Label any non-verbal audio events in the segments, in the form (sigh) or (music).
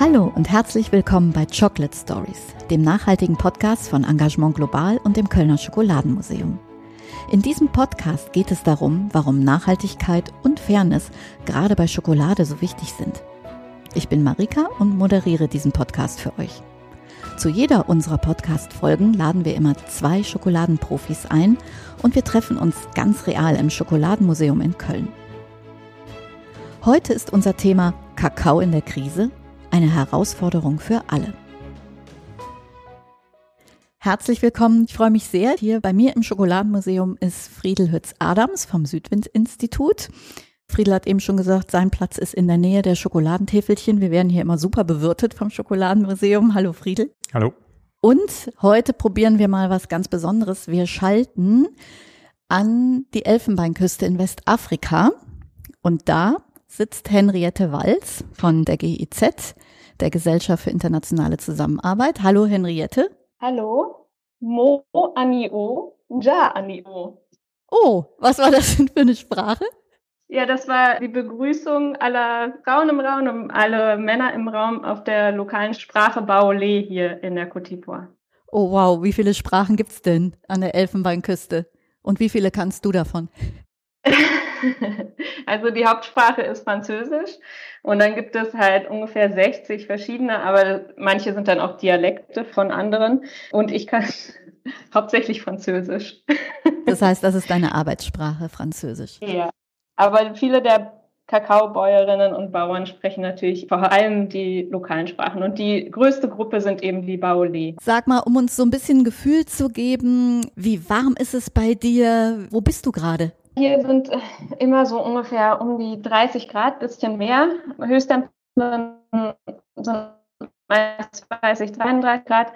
Hallo und herzlich willkommen bei Chocolate Stories, dem nachhaltigen Podcast von Engagement Global und dem Kölner Schokoladenmuseum. In diesem Podcast geht es darum, warum Nachhaltigkeit und Fairness gerade bei Schokolade so wichtig sind. Ich bin Marika und moderiere diesen Podcast für euch. Zu jeder unserer Podcast-Folgen laden wir immer zwei Schokoladenprofis ein und wir treffen uns ganz real im Schokoladenmuseum in Köln. Heute ist unser Thema Kakao in der Krise, eine Herausforderung für alle. Herzlich willkommen. Ich freue mich sehr. Hier bei mir im Schokoladenmuseum ist Friedel Hütz-Adams vom Südwind-Institut. Friedel hat eben schon gesagt, sein Platz ist in der Nähe der Schokoladentäfelchen. Wir werden hier immer super bewirtet vom Schokoladenmuseum. Hallo Friedel. Hallo. Und heute probieren wir mal was ganz Besonderes. Wir schalten an die Elfenbeinküste in Westafrika. Und da sitzt Henriette Walz von der GIZ, der Gesellschaft für internationale Zusammenarbeit. Hallo Henriette. Hallo. Mo Anio, Ja Anio. Oh, was war das denn für eine Sprache? Ja, das war die Begrüßung aller Frauen im Raum und alle Männer im Raum auf der lokalen Sprache Baole hier in der Côte d'Ivoire. Oh wow, wie viele Sprachen gibt's denn an der Elfenbeinküste? Und wie viele kannst du davon? (laughs) (laughs) also die Hauptsprache ist Französisch und dann gibt es halt ungefähr 60 verschiedene, aber manche sind dann auch Dialekte von anderen und ich kann (laughs) hauptsächlich Französisch. (laughs) Das heißt, das ist deine Arbeitssprache, Französisch. Ja, aber viele der Kakaobäuerinnen und Bauern sprechen natürlich vor allem die lokalen Sprachen. Und die größte Gruppe sind eben die Baoli. Sag mal, um uns so ein bisschen Gefühl zu geben, wie warm ist es bei dir? Wo bist du gerade? Hier sind äh, immer so ungefähr um die 30 Grad, bisschen mehr. Höchsttemperaturen sind meist 30, 33 Grad.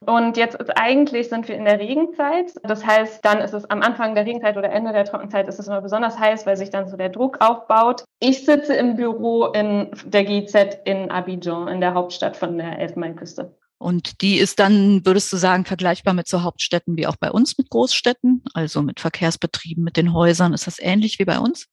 Und jetzt ist eigentlich sind wir in der Regenzeit. Das heißt, dann ist es am Anfang der Regenzeit oder Ende der Trockenzeit ist es immer besonders heiß, weil sich dann so der Druck aufbaut. Ich sitze im Büro in der GIZ in Abidjan, in der Hauptstadt von der Elfenbeinküste. Und die ist dann, würdest du sagen, vergleichbar mit so Hauptstädten wie auch bei uns mit Großstädten, also mit Verkehrsbetrieben, mit den Häusern. Ist das ähnlich wie bei uns?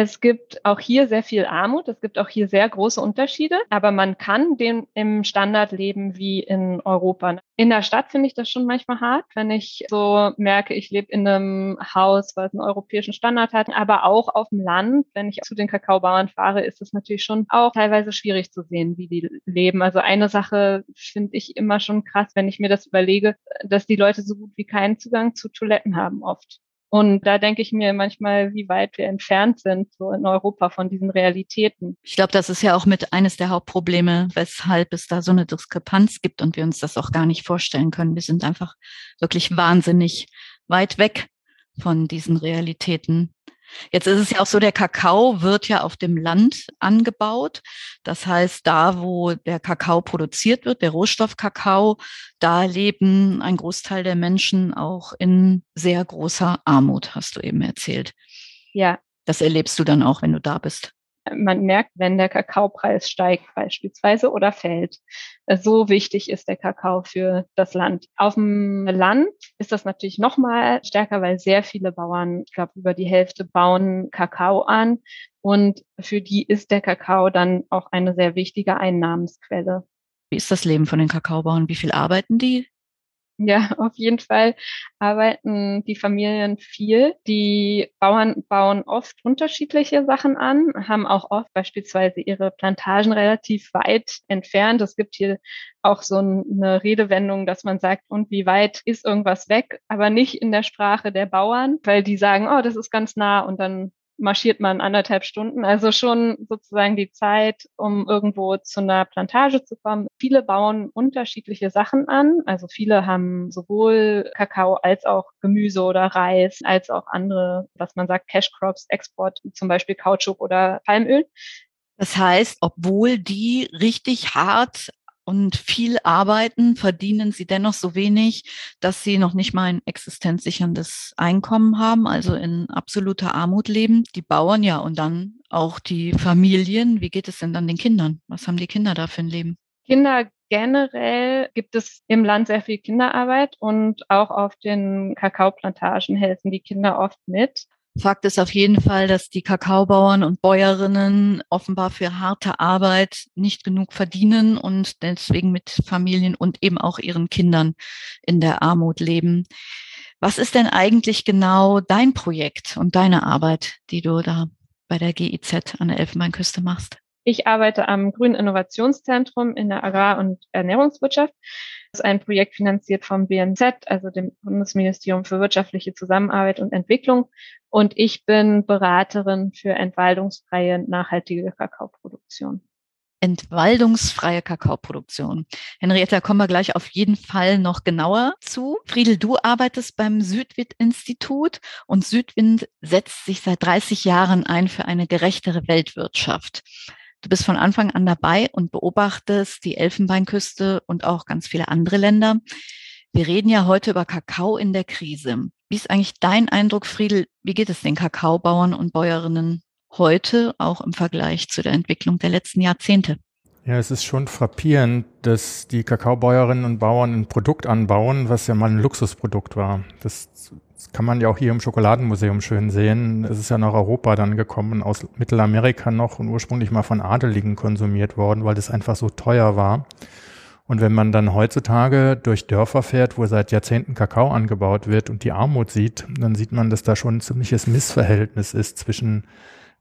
Es gibt auch hier sehr viel Armut, es gibt auch hier sehr große Unterschiede, aber man kann dem im Standard leben wie in Europa. In der Stadt finde ich das schon manchmal hart, wenn ich so merke, ich lebe in einem Haus, was einen europäischen Standard hat, aber auch auf dem Land, wenn ich zu den Kakaobauern fahre, ist es natürlich schon auch teilweise schwierig zu sehen, wie die leben. Also eine Sache finde ich immer schon krass, wenn ich mir das überlege, dass die Leute so gut wie keinen Zugang zu Toiletten haben oft. Und da denke ich mir manchmal, wie weit wir entfernt sind, so in Europa von diesen Realitäten. Ich glaube, das ist ja auch mit eines der Hauptprobleme, weshalb es da so eine Diskrepanz gibt und wir uns das auch gar nicht vorstellen können. Wir sind einfach wirklich wahnsinnig weit weg von diesen Realitäten. Jetzt ist es ja auch so, der Kakao wird ja auf dem Land angebaut. Das heißt, da, wo der Kakao produziert wird, der Rohstoff Kakao, da leben ein Großteil der Menschen auch in sehr großer Armut, hast du eben erzählt. Ja. Das erlebst du dann auch, wenn du da bist man merkt, wenn der Kakaopreis steigt beispielsweise oder fällt. So wichtig ist der Kakao für das Land. Auf dem Land ist das natürlich noch mal stärker, weil sehr viele Bauern, ich glaube über die Hälfte, bauen Kakao an. Und für die ist der Kakao dann auch eine sehr wichtige Einnahmensquelle. Wie ist das Leben von den Kakaobauern? Wie viel arbeiten die? Ja, (laughs) auf jeden Fall arbeiten die Familien viel. Die Bauern bauen oft unterschiedliche Sachen an, haben auch oft beispielsweise ihre Plantagen relativ weit entfernt. Es gibt hier auch so eine Redewendung, dass man sagt, und wie weit ist irgendwas weg, aber nicht in der Sprache der Bauern, weil die sagen, oh, das ist ganz nah und dann marschiert man anderthalb Stunden. Also schon sozusagen die Zeit, um irgendwo zu einer Plantage zu kommen. Viele bauen unterschiedliche Sachen an. Also viele haben sowohl Kakao als auch Gemüse oder Reis, als auch andere, was man sagt, Cash Crops, Export, zum Beispiel Kautschuk oder Palmöl. Das heißt, obwohl die richtig hart und viel arbeiten, verdienen sie dennoch so wenig, dass sie noch nicht mal ein existenzsicherndes Einkommen haben, also in absoluter Armut leben. Die Bauern ja und dann auch die Familien. Wie geht es denn dann den Kindern? Was haben die Kinder da für ein Leben? Kinder generell gibt es im Land sehr viel Kinderarbeit und auch auf den Kakaoplantagen helfen die Kinder oft mit. Fakt ist auf jeden Fall, dass die Kakaobauern und Bäuerinnen offenbar für harte Arbeit nicht genug verdienen und deswegen mit Familien und eben auch ihren Kindern in der Armut leben. Was ist denn eigentlich genau dein Projekt und deine Arbeit, die du da bei der GIZ an der Elfenbeinküste machst? Ich arbeite am Grünen Innovationszentrum in der Agrar- und Ernährungswirtschaft. Ist ein Projekt finanziert vom BNZ, also dem Bundesministerium für wirtschaftliche Zusammenarbeit und Entwicklung. Und ich bin Beraterin für entwaldungsfreie, nachhaltige Kakaoproduktion entwaldungsfreie Kakaoproduktion. Henrietta, kommen wir gleich auf jeden Fall noch genauer zu. Friedel, du arbeitest beim Südwind-Institut und Südwind setzt sich seit 30 Jahren ein für eine gerechtere Weltwirtschaft. Du bist von Anfang an dabei und beobachtest die Elfenbeinküste und auch ganz viele andere Länder. Wir reden ja heute über Kakao in der Krise. Wie ist eigentlich dein Eindruck, Friedel? Wie geht es den Kakaobauern und Bäuerinnen heute, auch im Vergleich zu der Entwicklung der letzten Jahrzehnte? Ja, es ist schon frappierend, dass die Kakaobäuerinnen und Bauern ein Produkt anbauen, was ja mal ein Luxusprodukt war. Das das kann man ja auch hier im Schokoladenmuseum schön sehen. Es ist ja nach Europa dann gekommen, aus Mittelamerika noch und ursprünglich mal von Adeligen konsumiert worden, weil das einfach so teuer war. Und wenn man dann heutzutage durch Dörfer fährt, wo seit Jahrzehnten Kakao angebaut wird und die Armut sieht, dann sieht man, dass da schon ein ziemliches Missverhältnis ist zwischen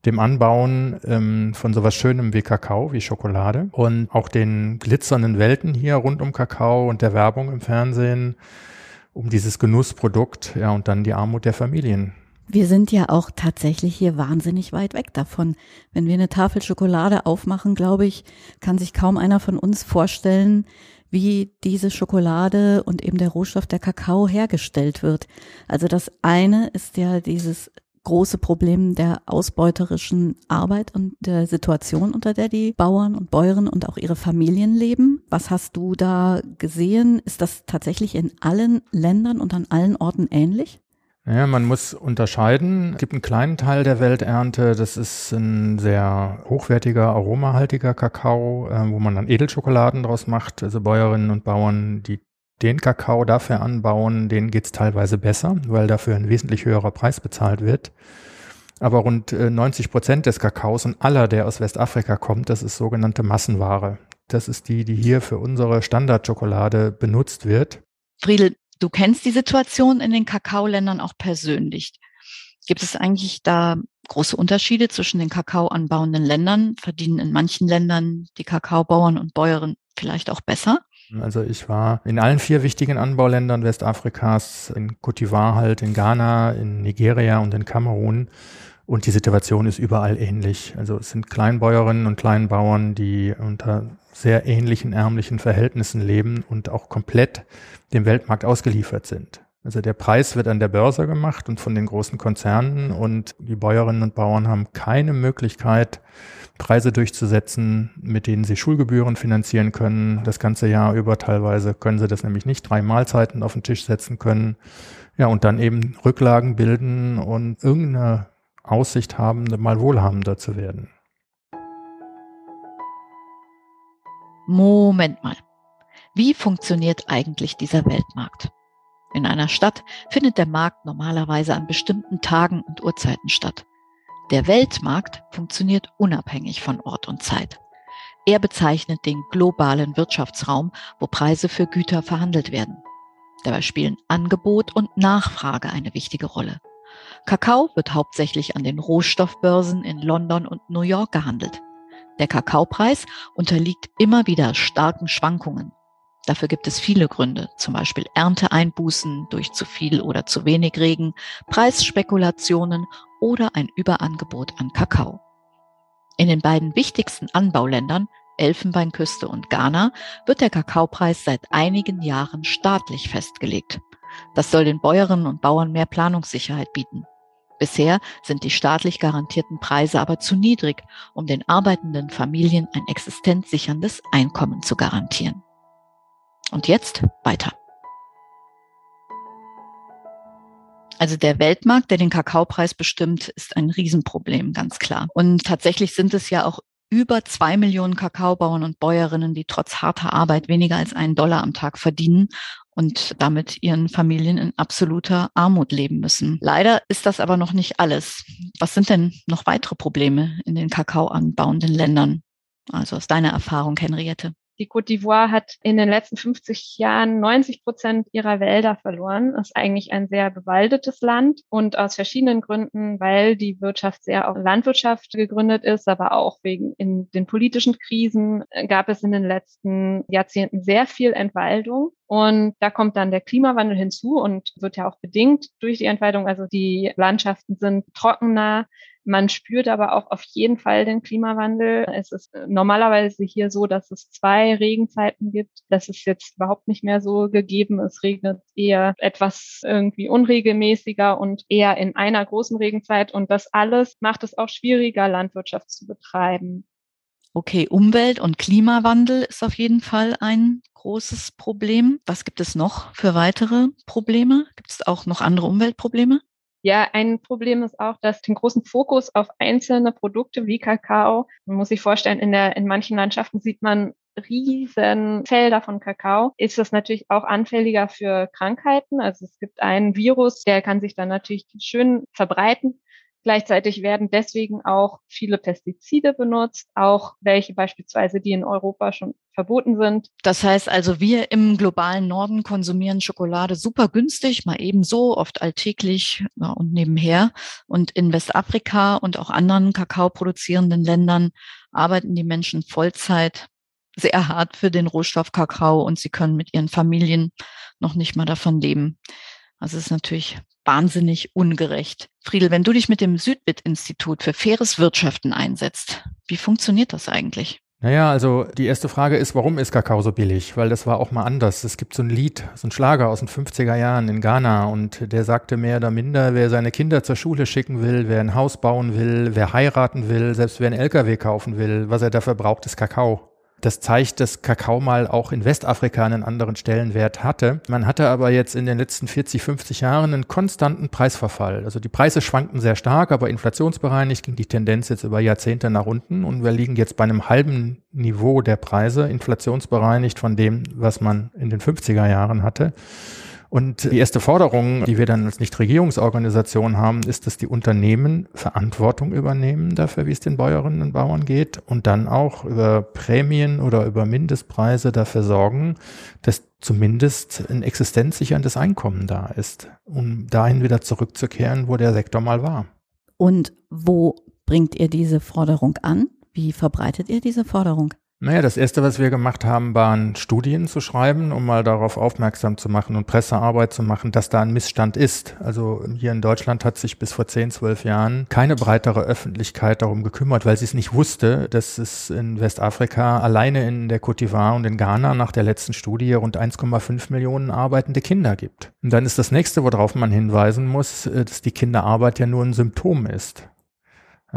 dem Anbauen ähm, von sowas Schönem wie Kakao, wie Schokolade und auch den glitzernden Welten hier rund um Kakao und der Werbung im Fernsehen um dieses Genussprodukt, ja, und dann die Armut der Familien. Wir sind ja auch tatsächlich hier wahnsinnig weit weg davon. Wenn wir eine Tafel Schokolade aufmachen, glaube ich, kann sich kaum einer von uns vorstellen, wie diese Schokolade und eben der Rohstoff der Kakao hergestellt wird. Also das eine ist ja dieses große Problem der ausbeuterischen Arbeit und der Situation, unter der die Bauern und Bäuerinnen und auch ihre Familien leben. Was hast du da gesehen? Ist das tatsächlich in allen Ländern und an allen Orten ähnlich? Ja, man muss unterscheiden. Es gibt einen kleinen Teil der Welternte, das ist ein sehr hochwertiger, aromahaltiger Kakao, äh, wo man dann Edelschokoladen draus macht. Also Bäuerinnen und Bauern, die den Kakao dafür anbauen, denen geht's teilweise besser, weil dafür ein wesentlich höherer Preis bezahlt wird. Aber rund 90 äh, Prozent des Kakaos und aller, der aus Westafrika kommt, das ist sogenannte Massenware. Das ist die, die hier für unsere Standardschokolade benutzt wird. Friedel, du kennst die Situation in den Kakaoländern auch persönlich. Gibt es eigentlich da große Unterschiede zwischen den Kakao anbauenden Ländern? Verdienen in manchen Ländern die Kakaobauern und Bäuerinnen vielleicht auch besser? Also ich war in allen vier wichtigen Anbauländern Westafrikas, in Cote d'Ivoire halt, in Ghana, in Nigeria und in Kamerun. Und die Situation ist überall ähnlich. Also es sind Kleinbäuerinnen und Kleinbauern, die unter sehr ähnlichen ärmlichen Verhältnissen leben und auch komplett dem Weltmarkt ausgeliefert sind. Also der Preis wird an der Börse gemacht und von den großen Konzernen und die Bäuerinnen und Bauern haben keine Möglichkeit, Preise durchzusetzen, mit denen sie Schulgebühren finanzieren können. Das ganze Jahr über teilweise können sie das nämlich nicht drei Mahlzeiten auf den Tisch setzen können. Ja, und dann eben Rücklagen bilden und irgendeine Aussicht haben, mal wohlhabender zu werden. Moment mal. Wie funktioniert eigentlich dieser Weltmarkt? In einer Stadt findet der Markt normalerweise an bestimmten Tagen und Uhrzeiten statt. Der Weltmarkt funktioniert unabhängig von Ort und Zeit. Er bezeichnet den globalen Wirtschaftsraum, wo Preise für Güter verhandelt werden. Dabei spielen Angebot und Nachfrage eine wichtige Rolle. Kakao wird hauptsächlich an den Rohstoffbörsen in London und New York gehandelt. Der Kakaopreis unterliegt immer wieder starken Schwankungen. Dafür gibt es viele Gründe, zum Beispiel Ernteeinbußen durch zu viel oder zu wenig Regen, Preisspekulationen oder ein Überangebot an Kakao. In den beiden wichtigsten Anbauländern, Elfenbeinküste und Ghana, wird der Kakaopreis seit einigen Jahren staatlich festgelegt. Das soll den Bäuerinnen und Bauern mehr Planungssicherheit bieten. Bisher sind die staatlich garantierten Preise aber zu niedrig, um den arbeitenden Familien ein existenzsicherndes Einkommen zu garantieren. Und jetzt weiter. Also der Weltmarkt, der den Kakaopreis bestimmt, ist ein Riesenproblem, ganz klar. Und tatsächlich sind es ja auch über zwei Millionen Kakaobauern und Bäuerinnen, die trotz harter Arbeit weniger als einen Dollar am Tag verdienen und damit ihren Familien in absoluter Armut leben müssen. Leider ist das aber noch nicht alles. Was sind denn noch weitere Probleme in den kakaoanbauenden Ländern? Also aus deiner Erfahrung, Henriette. Die Côte d'Ivoire hat in den letzten 50 Jahren 90 Prozent ihrer Wälder verloren. Das ist eigentlich ein sehr bewaldetes Land und aus verschiedenen Gründen, weil die Wirtschaft sehr auf Landwirtschaft gegründet ist, aber auch wegen in den politischen Krisen gab es in den letzten Jahrzehnten sehr viel Entwaldung. Und da kommt dann der Klimawandel hinzu und wird ja auch bedingt durch die Entwaldung. Also die Landschaften sind trockener, man spürt aber auch auf jeden Fall den Klimawandel. Es ist normalerweise hier so, dass es zwei Regenzeiten gibt. Das ist jetzt überhaupt nicht mehr so gegeben. Es regnet eher etwas irgendwie unregelmäßiger und eher in einer großen Regenzeit. Und das alles macht es auch schwieriger, Landwirtschaft zu betreiben. Okay, Umwelt- und Klimawandel ist auf jeden Fall ein großes Problem. Was gibt es noch für weitere Probleme? Gibt es auch noch andere Umweltprobleme? Ja, ein Problem ist auch, dass den großen Fokus auf einzelne Produkte wie Kakao, man muss sich vorstellen, in der, in manchen Landschaften sieht man riesen Felder von Kakao, ist das natürlich auch anfälliger für Krankheiten. Also es gibt einen Virus, der kann sich dann natürlich schön verbreiten. Gleichzeitig werden deswegen auch viele Pestizide benutzt, auch welche beispielsweise, die in Europa schon verboten sind. Das heißt also, wir im globalen Norden konsumieren Schokolade super günstig, mal ebenso, oft alltäglich ja, und nebenher. Und in Westafrika und auch anderen Kakao produzierenden Ländern arbeiten die Menschen Vollzeit sehr hart für den Rohstoff Kakao und sie können mit ihren Familien noch nicht mal davon leben. Also es ist natürlich wahnsinnig ungerecht. Friedel, wenn du dich mit dem Südbit-Institut für faires Wirtschaften einsetzt, wie funktioniert das eigentlich? Naja, also die erste Frage ist, warum ist Kakao so billig? Weil das war auch mal anders. Es gibt so ein Lied, so ein Schlager aus den 50er Jahren in Ghana und der sagte mehr oder minder, wer seine Kinder zur Schule schicken will, wer ein Haus bauen will, wer heiraten will, selbst wer einen LKW kaufen will, was er dafür braucht, ist Kakao. Das zeigt, dass Kakao mal auch in Westafrika einen anderen Stellenwert hatte. Man hatte aber jetzt in den letzten 40, 50 Jahren einen konstanten Preisverfall. Also die Preise schwankten sehr stark, aber inflationsbereinigt ging die Tendenz jetzt über Jahrzehnte nach unten und wir liegen jetzt bei einem halben Niveau der Preise, inflationsbereinigt von dem, was man in den 50er Jahren hatte. Und die erste Forderung, die wir dann als Nichtregierungsorganisation haben, ist, dass die Unternehmen Verantwortung übernehmen dafür, wie es den Bäuerinnen und Bauern geht und dann auch über Prämien oder über Mindestpreise dafür sorgen, dass zumindest ein existenzsicherndes Einkommen da ist, um dahin wieder zurückzukehren, wo der Sektor mal war. Und wo bringt ihr diese Forderung an? Wie verbreitet ihr diese Forderung? Naja, das erste, was wir gemacht haben, waren Studien zu schreiben, um mal darauf aufmerksam zu machen und Pressearbeit zu machen, dass da ein Missstand ist. Also hier in Deutschland hat sich bis vor 10, 12 Jahren keine breitere Öffentlichkeit darum gekümmert, weil sie es nicht wusste, dass es in Westafrika alleine in der Côte d'Ivoire und in Ghana nach der letzten Studie rund 1,5 Millionen arbeitende Kinder gibt. Und dann ist das nächste, worauf man hinweisen muss, äh, dass die Kinderarbeit ja nur ein Symptom ist.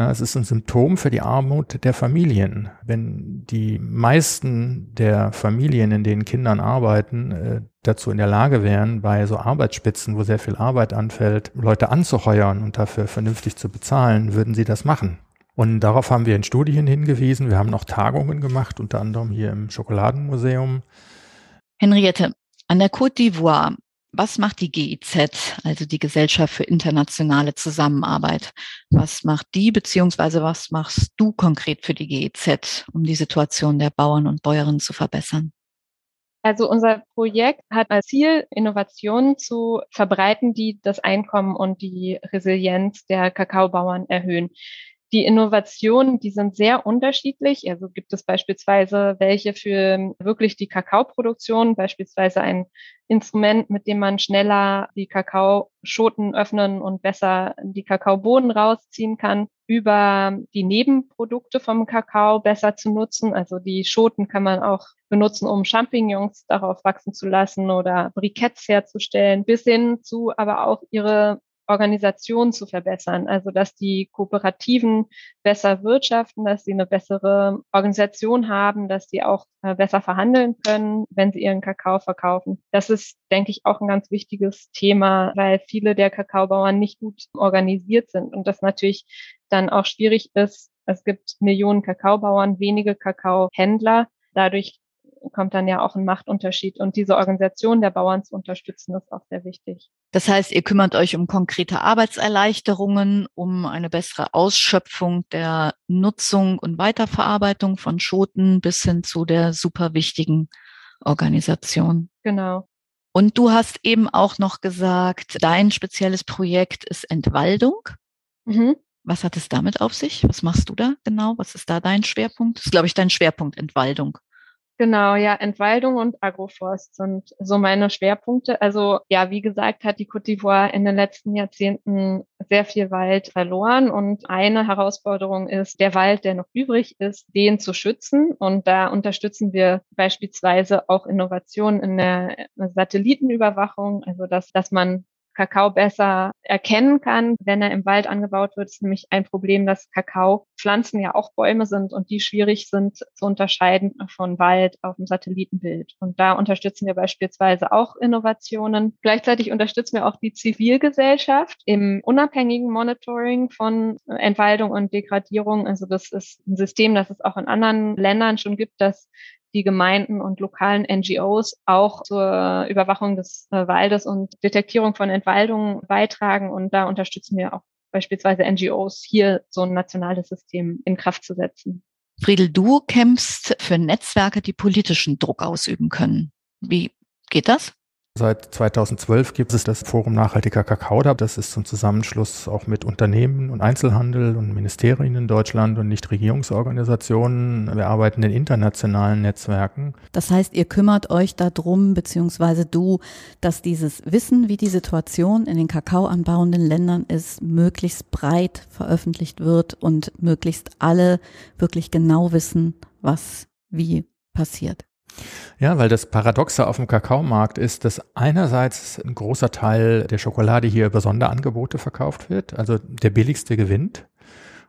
Ja, es ist ein Symptom für die Armut der Familien. Wenn die meisten der Familien, in denen Kindern arbeiten, äh, dazu in der Lage wären, bei so Arbeitsspitzen, wo sehr viel Arbeit anfällt, Leute anzuheuern und dafür vernünftig zu bezahlen, würden sie das machen. Und darauf haben wir in Studien hingewiesen. Wir haben noch Tagungen gemacht, unter anderem hier im Schokoladenmuseum. Henriette, an der Côte d'Ivoire was macht die GIZ, also die Gesellschaft für internationale Zusammenarbeit? Was macht die, beziehungsweise was machst du konkret für die GIZ, um die Situation der Bauern und Bäuerinnen zu verbessern? Also unser Projekt hat als Ziel, Innovationen zu verbreiten, die das Einkommen und die Resilienz der Kakaobauern erhöhen. Die Innovationen, die sind sehr unterschiedlich. Also gibt es beispielsweise welche für wirklich die Kakaoproduktion, beispielsweise ein Instrument, mit dem man schneller die Kakaoschoten öffnen und besser die Kakaobohnen rausziehen kann, über die Nebenprodukte vom Kakao besser zu nutzen. Also die Schoten kann man auch benutzen, um Champignons darauf wachsen zu lassen oder Briketts herzustellen, bis hin zu aber auch ihre Organisation zu verbessern. Also, dass die Kooperativen besser wirtschaften, dass sie eine bessere Organisation haben, dass sie auch äh, besser verhandeln können, wenn sie ihren Kakao verkaufen. Das ist, denke ich, auch ein ganz wichtiges Thema, weil viele der Kakaobauern nicht gut organisiert sind und das natürlich dann auch schwierig ist. Es gibt Millionen Kakaobauern, wenige Kakaohändler. Dadurch kommt dann ja auch ein Machtunterschied. Und diese Organisation der Bauern zu unterstützen, ist auch sehr wichtig. Das heißt, ihr kümmert euch um konkrete Arbeitserleichterungen, um eine bessere Ausschöpfung der Nutzung und Weiterverarbeitung von Schoten bis hin zu der super wichtigen Organisation. Genau. Und du hast eben auch noch gesagt, dein spezielles Projekt ist Entwaldung. Mhm. Was hat es damit auf sich? Was machst du da genau? Was ist da dein Schwerpunkt? Das ist, glaube ich, dein Schwerpunkt Entwaldung. Genau, ja, Entwaldung und Agroforst sind so meine Schwerpunkte. Also ja, wie gesagt, hat die Côte d'Ivoire in den letzten Jahrzehnten sehr viel Wald verloren und eine Herausforderung ist, der Wald, der noch übrig ist, den zu schützen. Und da unterstützen wir beispielsweise auch Innovationen in der Satellitenüberwachung, also dass, dass man Kakao besser erkennen kann, wenn er im Wald angebaut wird. ist nämlich ein Problem, dass Kakaopflanzen ja auch Bäume sind und die schwierig sind zu unterscheiden von Wald auf dem Satellitenbild. Und da unterstützen wir beispielsweise auch Innovationen. Gleichzeitig unterstützen wir auch die Zivilgesellschaft im unabhängigen Monitoring von Entwaldung und Degradierung. Also das ist ein System, das es auch in anderen Ländern schon gibt, dass die Gemeinden und lokalen NGOs auch zur Überwachung des äh, Waldes und Detektierung von Entwaldungen beitragen. Und da unterstützen wir auch beispielsweise NGOs, hier so ein nationales System in Kraft zu setzen. Friedel, du kämpfst für Netzwerke, die politischen Druck ausüben können. Wie geht das? Seit 2012 gibt es das Forum Nachhaltiger Kakao. Das ist zum Zusammenschluss auch mit Unternehmen und Einzelhandel und Ministerien in Deutschland und Nichtregierungsorganisationen. Wir arbeiten in internationalen Netzwerken. Das heißt, ihr kümmert euch darum, beziehungsweise du, dass dieses Wissen, wie die Situation in den kakaoanbauenden Ländern ist, möglichst breit veröffentlicht wird und möglichst alle wirklich genau wissen, was wie passiert. Ja, weil das Paradoxe auf dem Kakaomarkt ist, dass einerseits ein großer Teil der Schokolade hier über Sonderangebote verkauft wird, also der billigste gewinnt.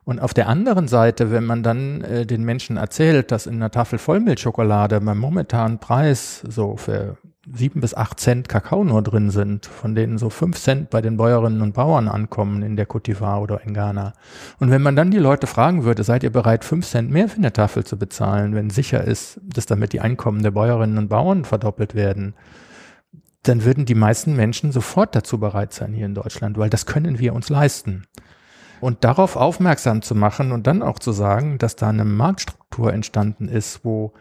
Und auf der anderen Seite, wenn man dann äh, den Menschen erzählt, dass in einer Tafel Vollmilchschokolade beim momentanen Preis so für sieben bis acht Cent Kakao nur drin sind, von denen so fünf Cent bei den Bäuerinnen und Bauern ankommen in der Côte d'Ivoire oder in Ghana. Und wenn man dann die Leute fragen würde, seid ihr bereit, fünf Cent mehr für eine Tafel zu bezahlen, wenn sicher ist, dass damit die Einkommen der Bäuerinnen und Bauern verdoppelt werden, dann würden die meisten Menschen sofort dazu bereit sein hier in Deutschland, weil das können wir uns leisten. Und darauf aufmerksam zu machen und dann auch zu sagen, dass da eine Marktstruktur entstanden ist, wo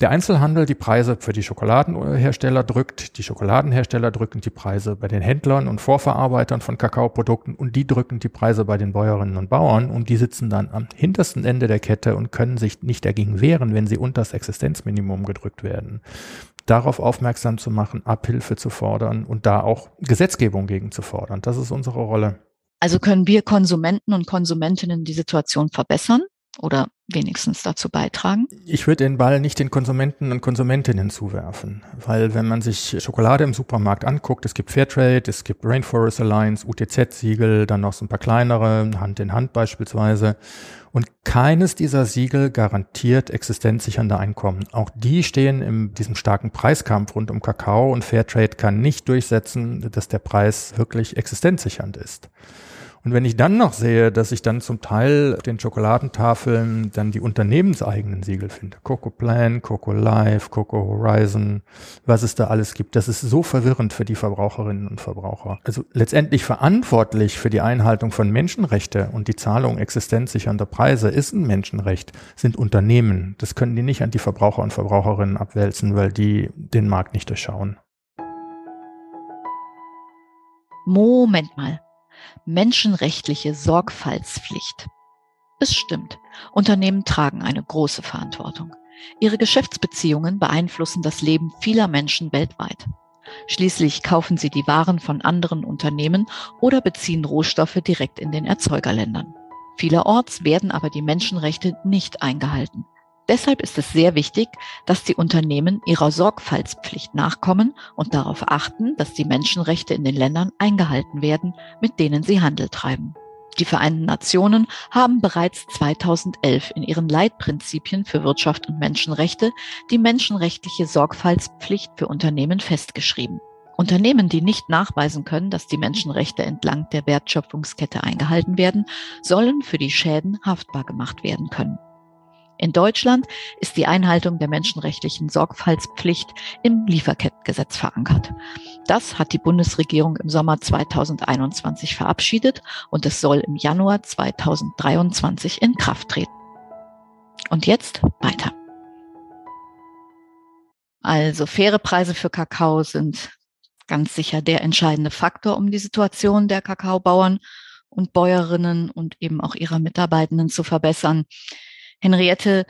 der Einzelhandel die Preise für die Schokoladenhersteller drückt, die Schokoladenhersteller drücken die Preise bei den Händlern und Vorverarbeitern von Kakaoprodukten und die drücken die Preise bei den Bäuerinnen und Bauern und die sitzen dann am hintersten Ende der Kette und können sich nicht dagegen wehren, wenn sie unter das Existenzminimum gedrückt werden. Darauf aufmerksam zu machen, Abhilfe zu fordern und da auch Gesetzgebung gegen zu fordern. Das ist unsere Rolle. Also können wir Konsumenten und Konsumentinnen die Situation verbessern? oder wenigstens dazu beitragen? Ich würde den Ball nicht den Konsumenten und Konsumentinnen zuwerfen, weil wenn man sich Schokolade im Supermarkt anguckt, es gibt Fairtrade, es gibt Rainforest Alliance, UTZ-Siegel, dann noch so ein paar kleinere, Hand in Hand beispielsweise. Und keines dieser Siegel garantiert existenzsichernde Einkommen. Auch die stehen in diesem starken Preiskampf rund um Kakao und Fairtrade kann nicht durchsetzen, dass der Preis wirklich existenzsichernd ist. Und wenn ich dann noch sehe, dass ich dann zum Teil auf den Schokoladentafeln dann die unternehmenseigenen Siegel finde, Coco Plan, Coco Life, Coco Horizon, was es da alles gibt, das ist so verwirrend für die Verbraucherinnen und Verbraucher. Also letztendlich verantwortlich für die Einhaltung von Menschenrechte und die Zahlung existenzsichernder Preise ist ein Menschenrecht, sind Unternehmen. Das können die nicht an die Verbraucher und Verbraucherinnen abwälzen, weil die den Markt nicht durchschauen. Moment mal menschenrechtliche Sorgfaltspflicht. Es stimmt, Unternehmen tragen eine große Verantwortung. Ihre Geschäftsbeziehungen beeinflussen das Leben vieler Menschen weltweit. Schließlich kaufen sie die Waren von anderen Unternehmen oder beziehen Rohstoffe direkt in den Erzeugerländern. Vielerorts werden aber die Menschenrechte nicht eingehalten. Deshalb ist es sehr wichtig, dass die Unternehmen ihrer Sorgfaltspflicht nachkommen und darauf achten, dass die Menschenrechte in den Ländern eingehalten werden, mit denen sie Handel treiben. Die Vereinten Nationen haben bereits 2011 in ihren Leitprinzipien für Wirtschaft und Menschenrechte die menschenrechtliche Sorgfaltspflicht für Unternehmen festgeschrieben. Unternehmen, die nicht nachweisen können, dass die Menschenrechte entlang der Wertschöpfungskette eingehalten werden, sollen für die Schäden haftbar gemacht werden können. In Deutschland ist die Einhaltung der menschenrechtlichen Sorgfaltspflicht im Lieferkettengesetz verankert. Das hat die Bundesregierung im Sommer 2021 verabschiedet und es soll im Januar 2023 in Kraft treten. Und jetzt weiter. Also faire Preise für Kakao sind ganz sicher der entscheidende Faktor, um die Situation der Kakaobauern und Bäuerinnen und eben auch ihrer Mitarbeitenden zu verbessern. Henriette,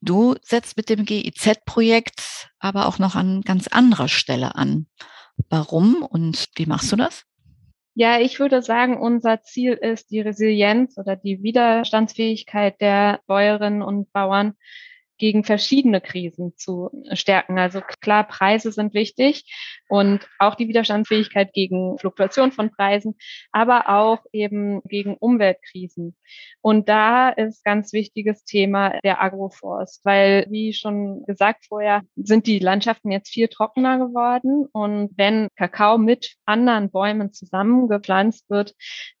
du setzt mit dem GIZ-Projekt aber auch noch an ganz anderer Stelle an. Warum und wie machst du das? Ja, ich würde sagen, unser Ziel ist die Resilienz oder die Widerstandsfähigkeit der Bäuerinnen und Bauern gegen verschiedene Krisen zu stärken. Also klar, Preise sind wichtig und auch die Widerstandsfähigkeit gegen Fluktuation von Preisen, aber auch eben gegen Umweltkrisen. Und da ist ganz wichtiges Thema der Agroforst, weil wie schon gesagt vorher, sind die Landschaften jetzt viel trockener geworden und wenn Kakao mit anderen Bäumen zusammengepflanzt wird,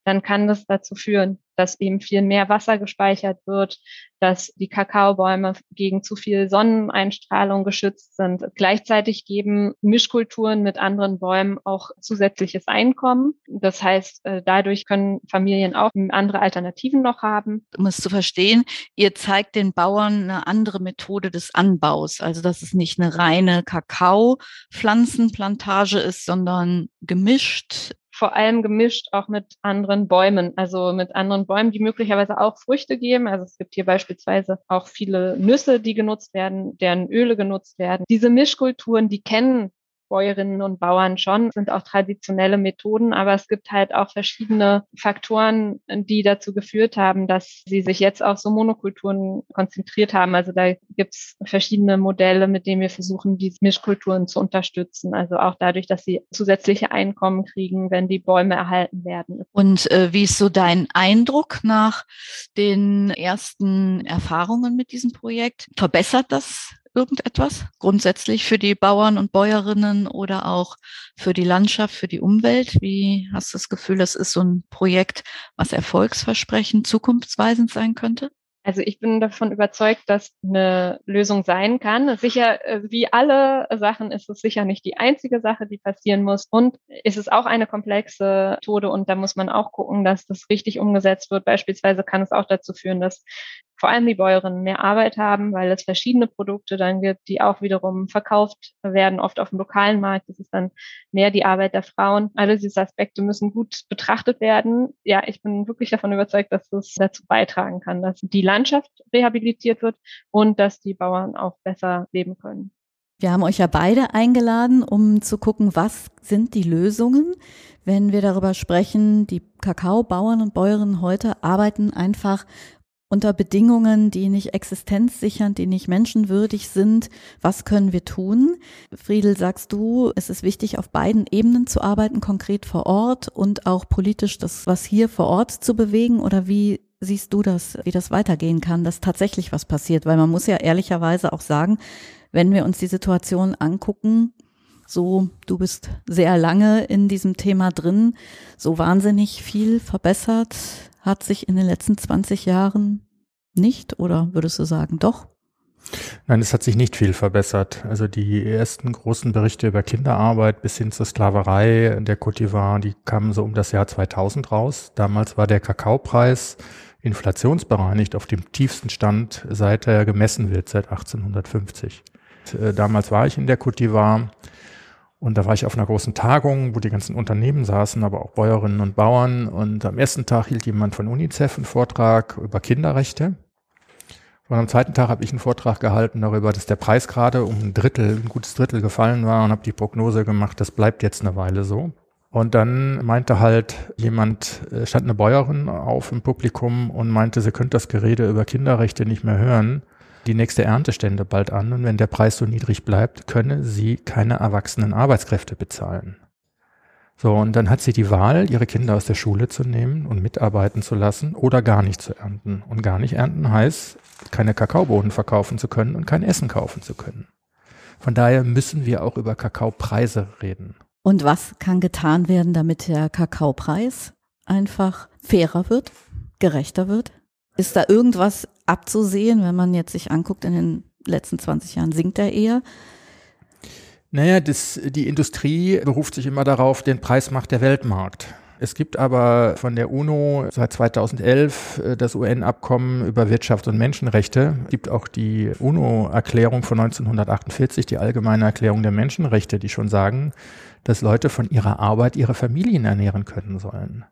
dann kann das dazu führen, dass eben viel mehr Wasser gespeichert wird, dass die Kakaobäume gegen zu viel Sonneneinstrahlung geschützt sind. Gleichzeitig geben Mischkulturen mit anderen Bäumen auch zusätzliches Einkommen. Das heißt, äh, dadurch können Familien auch andere Alternativen noch haben. Um es zu verstehen, ihr zeigt den Bauern eine andere Methode des Anbaus. Also, dass es nicht eine reine Kakao-Pflanzenplantage ist, sondern gemischt vor allem gemischt auch mit anderen Bäumen, also mit anderen Bäumen, die möglicherweise auch Früchte geben. Also es gibt hier beispielsweise auch viele Nüsse, die genutzt werden, deren Öle genutzt werden. Diese Mischkulturen, die kennen Bäuerinnen und Bauern schon, sind auch traditionelle Methoden, aber es gibt halt auch verschiedene Faktoren, die dazu geführt haben, dass sie sich jetzt auf so Monokulturen konzentriert haben. Also da gibt es verschiedene Modelle, mit denen wir versuchen, diese Mischkulturen zu unterstützen. Also auch dadurch, dass sie zusätzliche Einkommen kriegen, wenn die Bäume erhalten werden. Und äh, wie ist so dein Eindruck nach den ersten Erfahrungen mit diesem Projekt? Verbessert das irgendetwas grundsätzlich für die Bauern und Bäuerinnen oder auch für die Landschaft, für die Umwelt? Wie hast du das Gefühl, das ist so ein Projekt, was erfolgsversprechend, zukunftsweisend sein könnte? Also ich bin davon überzeugt, dass eine Lösung sein kann. Sicher, äh, wie alle Sachen ist es sicher nicht die einzige Sache, die passieren muss. Und ist es auch eine komplexe Methode und da muss man auch gucken, dass das richtig umgesetzt wird. Beispielsweise kann es auch dazu führen, dass vor allem die Bäuerinnen mehr Arbeit haben, weil es verschiedene Produkte dann gibt, die auch wiederum verkauft werden, oft auf dem lokalen Markt. Das ist dann mehr die Arbeit der Frauen. Alle diese Aspekte müssen gut betrachtet werden. Ja, ich bin wirklich davon überzeugt, dass es dazu beitragen kann, dass die Landschaft rehabilitiert wird und dass die Bauern auch besser leben können. Wir haben euch ja beide eingeladen, um zu gucken, was sind die Lösungen, wenn wir darüber sprechen, die Kakaobauern und Bäuerinnen heute arbeiten einfach unter Bedingungen, die nicht existenzsichernd, die nicht menschenwürdig sind. Was können wir tun? Friedel, sagst du, es ist wichtig, auf beiden Ebenen zu arbeiten, konkret vor Ort und auch politisch das, was hier vor Ort zu bewegen? Oder wie siehst du das, wie das weitergehen kann, dass tatsächlich was passiert? Weil man muss ja ehrlicherweise auch sagen, wenn wir uns die Situation angucken, so, du bist sehr lange in diesem Thema drin, so wahnsinnig viel verbessert hat sich in den letzten 20 Jahren nicht oder würdest du sagen, doch? Nein, es hat sich nicht viel verbessert. Also die ersten großen Berichte über Kinderarbeit bis hin zur Sklaverei der d'Ivoire, die kamen so um das Jahr 2000 raus. Damals war der Kakaopreis inflationsbereinigt auf dem tiefsten Stand, seit er gemessen wird, seit 1850. Äh, damals war ich in der d'Ivoire und da war ich auf einer großen Tagung, wo die ganzen Unternehmen saßen, aber auch Bäuerinnen und Bauern. Und am ersten Tag hielt jemand von UNICEF einen Vortrag über Kinderrechte. Und am zweiten Tag habe ich einen Vortrag gehalten darüber, dass der Preis gerade um ein Drittel, ein gutes Drittel gefallen war und habe die Prognose gemacht, das bleibt jetzt eine Weile so. Und dann meinte halt jemand, äh, stand eine Bäuerin auf im Publikum und meinte, sie könnte das Gerede über Kinderrechte nicht mehr hören die nächste Ernte stände bald an und wenn der Preis so niedrig bleibt, könne sie keine erwachsenen Arbeitskräfte bezahlen. So, und dann hat sie die Wahl, ihre Kinder aus der Schule zu nehmen und mitarbeiten zu lassen oder gar nicht zu ernten. Und gar nicht ernten heißt, keine Kakaobohnen verkaufen zu können und kein Essen kaufen zu können. Von daher müssen wir auch über Kakaopreise reden. Und was kann getan werden, damit der Kakaopreis einfach fairer wird, gerechter wird? Ist da irgendwas abzusehen, wenn man jetzt sich anguckt, in den letzten 20 Jahren sinkt er eher? Naja, das, die Industrie beruft sich immer darauf, den Preis macht der Weltmarkt. Es gibt aber von der UNO seit 2011 äh, das UN-Abkommen über Wirtschaft und Menschenrechte. Es gibt auch die UNO-Erklärung von 1948, die Allgemeine Erklärung der Menschenrechte, die schon sagen, dass Leute von ihrer Arbeit ihre Familien ernähren können sollen.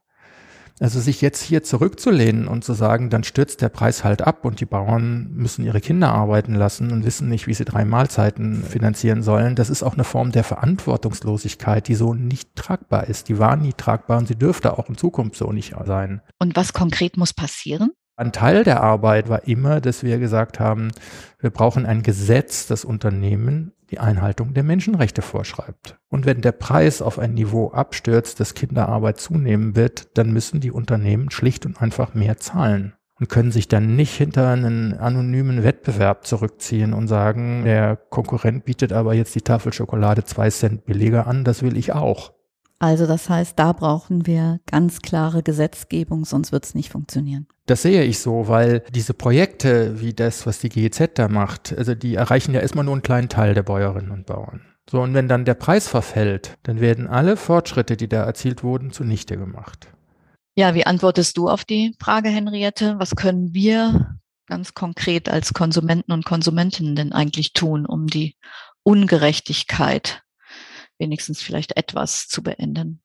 Also sich jetzt hier zurückzulehnen und zu sagen, dann stürzt der Preis halt ab und die Bauern müssen ihre Kinder arbeiten lassen und wissen nicht, wie sie drei Mahlzeiten finanzieren sollen, das ist auch eine Form der Verantwortungslosigkeit, die so nicht tragbar ist. Die war nie tragbar und sie dürfte auch in Zukunft so nicht sein. Und was konkret muss passieren? Ein Teil der Arbeit war immer, dass wir gesagt haben, wir brauchen ein Gesetz, das Unternehmen die Einhaltung der Menschenrechte vorschreibt. Und wenn der Preis auf ein Niveau abstürzt, dass Kinderarbeit zunehmen wird, dann müssen die Unternehmen schlicht und einfach mehr zahlen und können sich dann nicht hinter einen anonymen Wettbewerb zurückziehen und sagen, der Konkurrent bietet aber jetzt die Tafel Schokolade zwei Cent billiger an, das will ich auch. Also das heißt, da brauchen wir ganz klare Gesetzgebung, sonst wird es nicht funktionieren. Das sehe ich so, weil diese Projekte wie das, was die GEZ da macht, also die erreichen ja erstmal nur einen kleinen Teil der Bäuerinnen und Bauern. So, und wenn dann der Preis verfällt, dann werden alle Fortschritte, die da erzielt wurden, zunichte gemacht. Ja, wie antwortest du auf die Frage, Henriette? Was können wir ganz konkret als Konsumenten und Konsumentinnen denn eigentlich tun, um die Ungerechtigkeit wenigstens vielleicht etwas zu beenden?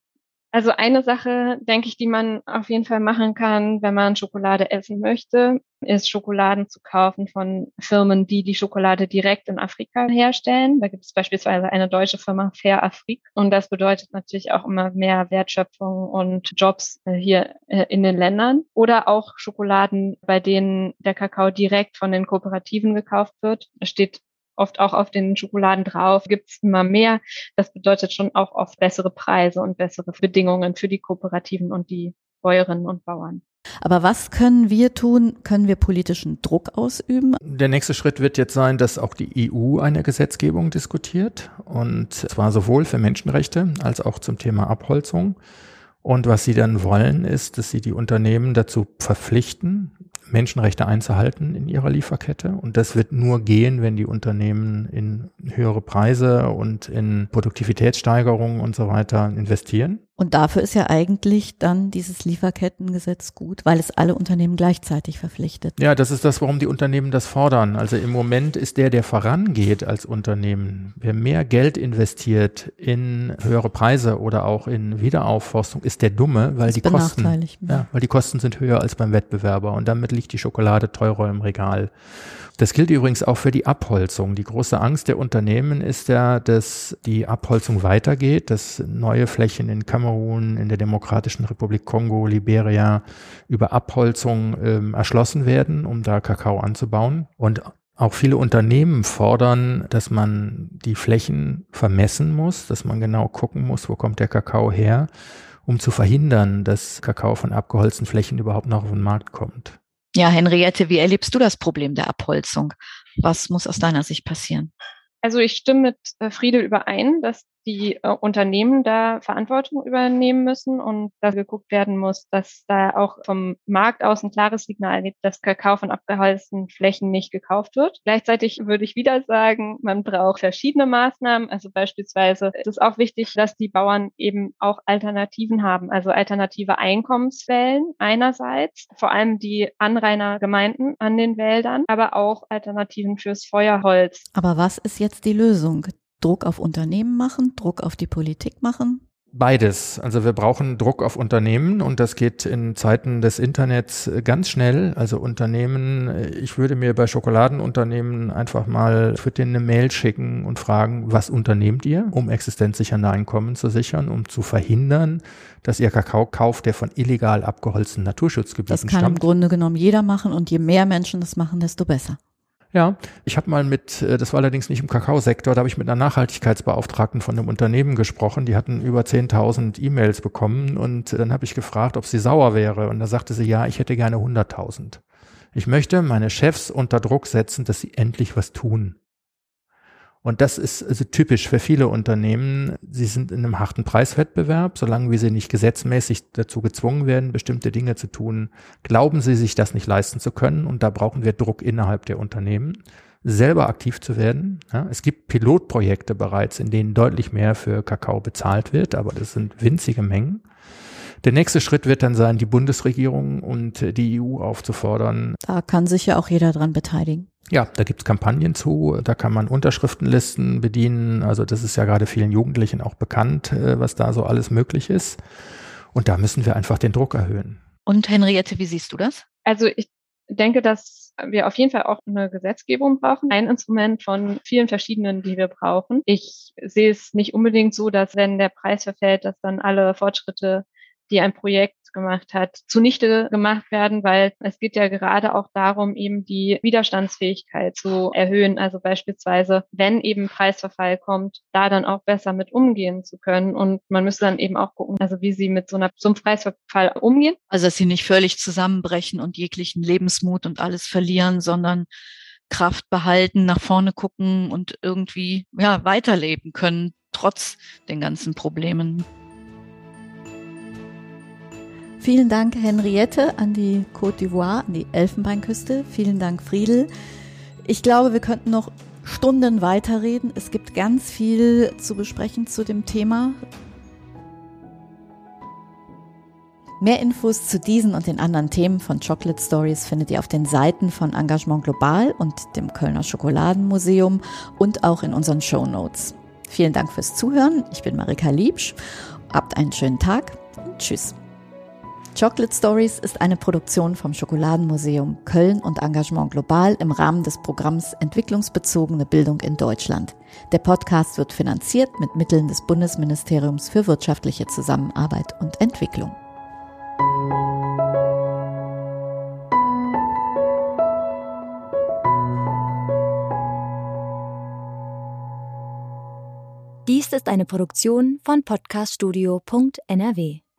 Also eine Sache, denke ich, die man auf jeden Fall machen kann, wenn man Schokolade essen möchte, ist Schokoladen zu kaufen von Firmen, die die Schokolade direkt in Afrika herstellen. Da gibt es beispielsweise eine deutsche Firma Fair Afrik und das bedeutet natürlich auch immer mehr Wertschöpfung und Jobs äh, hier äh, in den Ländern. Oder auch Schokoladen, bei denen der Kakao direkt von den Kooperativen gekauft wird. Es steht oft auch auf den Schokoladen drauf, gibt es immer mehr. Das bedeutet schon auch oft bessere Preise und bessere Bedingungen für die Kooperativen und die Bäuerinnen und Bauern. Aber was können wir tun? Können wir politischen Druck ausüben? Der nächste Schritt wird jetzt sein, dass auch die EU eine Gesetzgebung diskutiert und zwar sowohl für Menschenrechte als auch zum Thema Abholzung. Und was sie dann wollen, ist, dass sie die Unternehmen dazu verpflichten, Menschenrechte einzuhalten in ihrer Lieferkette. Und das wird nur gehen, wenn die Unternehmen in höhere Preise und in Produktivitätssteigerungen und so weiter investieren. Und dafür ist ja eigentlich dann dieses Lieferkettengesetz gut, weil es alle Unternehmen gleichzeitig verpflichtet. Ja, das ist das, warum die Unternehmen das fordern. Also im Moment ist der, der vorangeht als Unternehmen, wer mehr Geld investiert in höhere Preise oder auch in Wiederaufforstung, ist der Dumme, weil die Kosten, ja, weil die Kosten sind höher als beim Wettbewerber und damit liegt die Schokolade teurer im Regal. Das gilt übrigens auch für die Abholzung. Die große Angst der Unternehmen ist ja, dass die Abholzung weitergeht, dass neue Flächen in Kamerun, in der Demokratischen Republik Kongo, Liberia über Abholzung ähm, erschlossen werden, um da Kakao anzubauen. Und auch viele Unternehmen fordern, dass man die Flächen vermessen muss, dass man genau gucken muss, wo kommt der Kakao her, um zu verhindern, dass Kakao von abgeholzten Flächen überhaupt noch auf den Markt kommt. Ja, Henriette, wie erlebst du das Problem der Abholzung? Was muss aus deiner Sicht passieren? Also ich stimme mit äh, Friedel überein, dass die äh, Unternehmen da Verantwortung übernehmen müssen und da geguckt werden muss, dass da auch vom Markt aus ein klares Signal gibt, dass Kakao von abgeholzten Flächen nicht gekauft wird. Gleichzeitig würde ich wieder sagen, man braucht verschiedene Maßnahmen. Also beispielsweise ist es auch wichtig, dass die Bauern eben auch Alternativen haben, also alternative Einkommensquellen einerseits, vor allem die Anrainergemeinden an den Wäldern, aber auch Alternativen fürs Feuerholz. Aber was ist jetzt die Lösung? Druck auf Unternehmen machen, Druck auf die Politik machen? Beides. Also wir brauchen Druck auf Unternehmen und das geht in Zeiten des Internets ganz schnell. Also Unternehmen, ich würde mir bei Schokoladenunternehmen einfach mal, ich würde denen eine Mail schicken und fragen, was unternehmt ihr, um existenzsichernde Einkommen zu sichern, um zu verhindern, dass ihr Kakao kauft, der von illegal abgeholzten Naturschutzgebieten stammt. Das kann stammt. im Grunde genommen jeder machen und je mehr Menschen das machen, desto besser. Ja, ich habe mal mit, äh, das war allerdings nicht im Kakaosektor, da habe ich mit einer Nachhaltigkeitsbeauftragten von einem Unternehmen gesprochen, die hatten über 10.000 E-Mails bekommen und dann habe ich gefragt, ob sie sauer wäre und da sagte sie, ja, ich hätte gerne 100.000. Ich möchte meine Chefs unter Druck setzen, dass sie endlich was tun. Und das ist also typisch für viele Unternehmen. Sie sind in einem harten Preiswettbewerb. Solange wir sie nicht gesetzmäßig dazu gezwungen werden, bestimmte Dinge zu tun, glauben sie sich das nicht leisten zu können. Und da brauchen wir Druck innerhalb der Unternehmen, selber aktiv zu werden. Ja, es gibt Pilotprojekte bereits, in denen deutlich mehr für Kakao bezahlt wird, aber das sind winzige Mengen. Der nächste Schritt wird dann sein, die Bundesregierung und die EU aufzufordern. Da kann sich ja auch jeder dran beteiligen. Ja, da gibt's Kampagnen zu, da kann man Unterschriftenlisten bedienen. Also das ist ja gerade vielen Jugendlichen auch bekannt, äh, was da so alles möglich ist. Und da müssen wir einfach den Druck erhöhen. Und Henriette, wie siehst du das? Also ich denke, dass wir auf jeden Fall auch eine Gesetzgebung brauchen. Ein Instrument von vielen verschiedenen, die wir brauchen. Ich sehe es nicht unbedingt so, dass wenn der Preis verfällt, dass dann alle Fortschritte die ein Projekt gemacht hat, zunichte gemacht werden, weil es geht ja gerade auch darum, eben die Widerstandsfähigkeit zu erhöhen. Also beispielsweise, wenn eben Preisverfall kommt, da dann auch besser mit umgehen zu können. Und man müsste dann eben auch gucken, also wie sie mit so, einer, so einem Preisverfall umgehen. Also dass sie nicht völlig zusammenbrechen und jeglichen Lebensmut und alles verlieren, sondern Kraft behalten, nach vorne gucken und irgendwie ja weiterleben können, trotz den ganzen Problemen. Vielen Dank, Henriette, an die Côte d'Ivoire, an die Elfenbeinküste. Vielen Dank, Friedel. Ich glaube, wir könnten noch Stunden weiterreden. Es gibt ganz viel zu besprechen zu dem Thema. Mehr Infos zu diesen und den anderen Themen von Chocolate Stories findet ihr auf den Seiten von Engagement Global und dem Kölner Schokoladenmuseum und auch in unseren Show Notes. Vielen Dank fürs Zuhören. Ich bin Marika Liebsch. Habt einen schönen Tag und tschüss. Chocolate Stories ist eine Produktion vom Schokoladenmuseum Köln und Engagement Global im Rahmen des Programms Entwicklungsbezogene Bildung in Deutschland. Der Podcast wird finanziert mit Mitteln des Bundesministeriums für wirtschaftliche Zusammenarbeit und Entwicklung. Dies ist eine Produktion von podcaststudio.nrw.